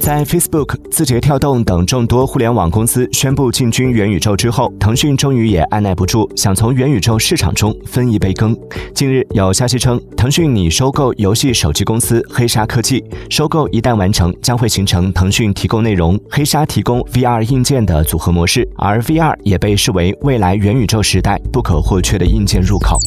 在 Facebook、字节跳动等众多互联网公司宣布进军元宇宙之后，腾讯终于也按耐不住，想从元宇宙市场中分一杯羹。近日有消息称，腾讯拟收购游戏手机公司黑鲨科技，收购一旦完成，将会形成腾讯提供内容、黑鲨提供 VR 硬件的组合模式，而 VR 也被视为未来元宇宙时代不可或缺的硬件入口。